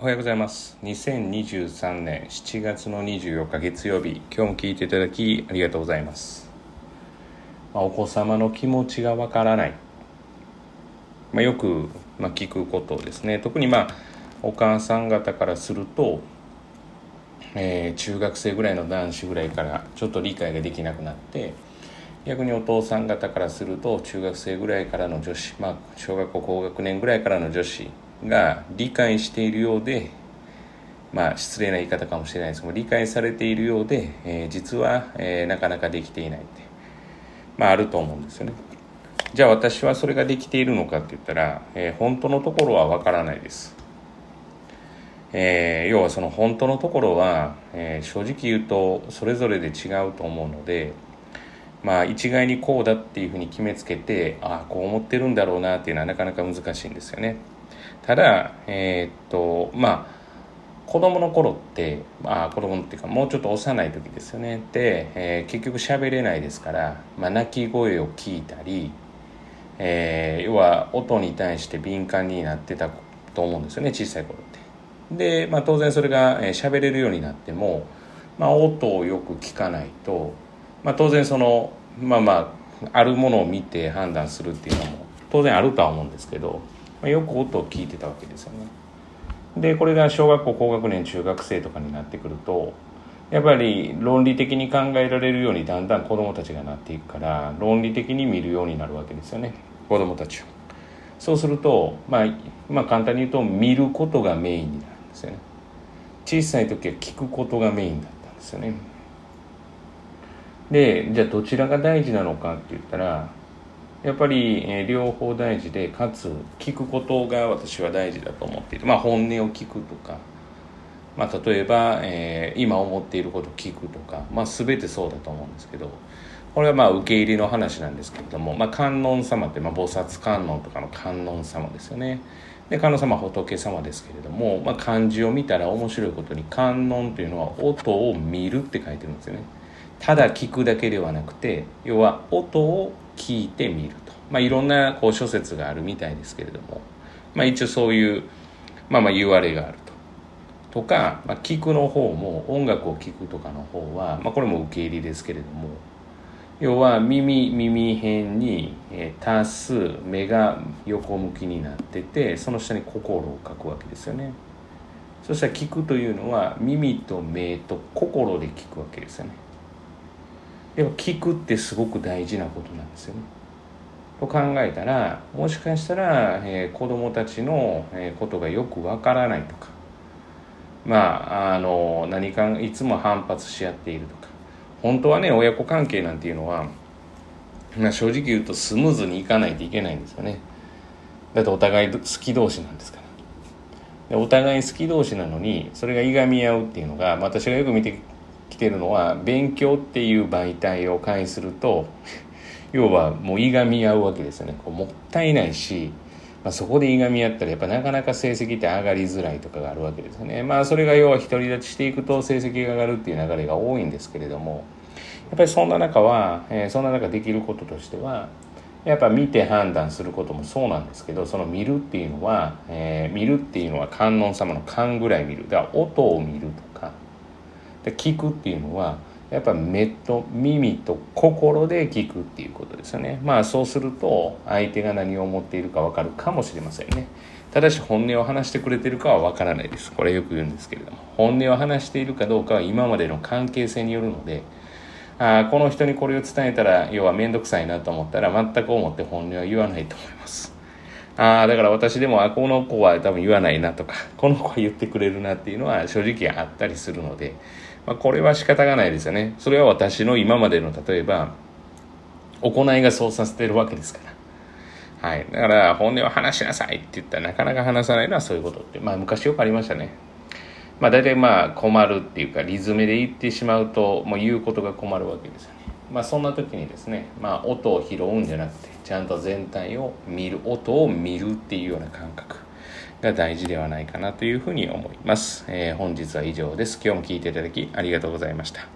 おはようございます。2023年7月の24日月曜日。今日も聞いていただきありがとうございます、まあ、お子様の気持ちがわからない、まあ、よく、まあ、聞くことですね。特にまあお母さん方からすると、えー、中学生ぐらいの男子ぐらいからちょっと理解ができなくなって逆にお父さん方からすると中学生ぐらいからの女子まあ小学校高学年ぐらいからの女子が理解しているようでまあ失礼な言い方かもしれないです。けど理解されているようで、えー、実は、えー、なかなかできていないって。まああると思うんですよね。じゃあ私はそれができているのかって言ったら、えー、本当のところはわからないです。えー、要はその本当のところは、えー、正直言うとそれぞれで違うと思うのでまあ一概にこうだっていうふうに決めつけてああこう思ってるんだろうなっていうのはなかなか難しいんですよね。ただえー、っとまあ子供の頃ってあ子供っていうかもうちょっと幼い時ですよね。で、えー、結局喋れないですから、まあ、泣き声を聞いたり、えー、要は音に対して敏感になってたと思うんですよね小さい頃って。で、まあ、当然それが喋、えー、れるようになっても、まあ、音をよく聞かないとまあ、当然そのまあまああるものを見て判断するっていうのも当然あるとは思うんですけど、まあ、よく音を聞いてたわけですよね。でこれが小学校高学年中学生とかになってくるとやっぱり論理的に考えられるようにだんだん子どもたちがなっていくから論理的に見るようになるわけですよね子どもたちを。そうすると、まあ、まあ簡単に言うと見ることがメインになるんですよね。小さい時は聞くことがメインだったんですよね。でじゃあどちらが大事なのかって言ったらやっぱり、え、両方大事でかつ聞くことが私は大事だと思っていてまあ本音を聞くとか、まあ、例えば、えー、今思っていることを聞くとか、まあ、全てそうだと思うんですけどこれはまあ受け入れの話なんですけれども、まあ、観音様ってまあ菩薩観音とかの観音様ですよね。で観音様仏様ですけれども、まあ、漢字を見たら面白いことに観音というのは音を見るって書いてるんですよね。ただ聞くだけではなくて要は音を聞いてみると、まあ、いろんなこう諸説があるみたいですけれども、まあ、一応そういう、まあ、まあ言われがあると。とか、まあ、聞くの方も音楽を聴くとかの方は、まあ、これも受け入れですけれども。要は耳耳辺に、えー、足す目が横向きになっててその下に心を書くわけですよね。そしたら聞くというのは耳と目と心で聞くわけですよね。でも聞くってすごく大事なことなんですよね。と考えたらもしかしたら、えー、子供たちの、えー、ことがよくわからないとかまああの何かいつも反発し合っているとか本当はね親子関係なんていうのは、まあ、正直言うとスムーズにいかないといけないんですよね。だってお互い好き同士なんですから。でお互い好き同士なのにそれがいがみ合うっていうのが、私がよく見て来てるのは勉強っていう媒体を介すると 要はもういがみ合うわけですよね。こうもったいないし、まあ、そこでいがみ合ったらやっぱなかなか成績って上がりづらいとかがあるわけですよね。まあそれが要は独り立ちしていくと成績が上がるっていう流れが多いんですけれどもやっぱりそんな中は、えー、そんな中できることとしてはやっぱ見て判断することもそうなんですけどその見るっていうのは、えー、見るっていうのは観音様の観ぐらい見る。だから音を見ると。聞くっていうのはやっぱ目と耳と心で聞くっていうことですよね。まあそうすると相手が何を思っているか分かるかもしれませんね。ただし本音を話してくれてるかは分からないです。これよく言うんですけれども。本音を話しているかどうかは今までの関係性によるのであこの人にこれを伝えたら要は面倒くさいなと思ったら全く思って本音は言わないと思います。ああだから私でもあこの子は多分言わないなとかこの子は言ってくれるなっていうのは正直あったりするのでまあ、これは仕方がないですよね。それは私の今までの例えば行いがそうさせてるわけですから。はい。だから本音を話しなさいって言ったらなかなか話さないのはそういうことってまあ昔よくありましたね。まあ大体まあ困るっていうかリズムで言ってしまうともう言うことが困るわけですよね。まあそんな時にですねまあ音を拾うんじゃなくてちゃんと全体を見る音を見るっていうような感覚。が大事ではないかなというふうに思います。えー、本日は以上です。今日も聴いていただきありがとうございました。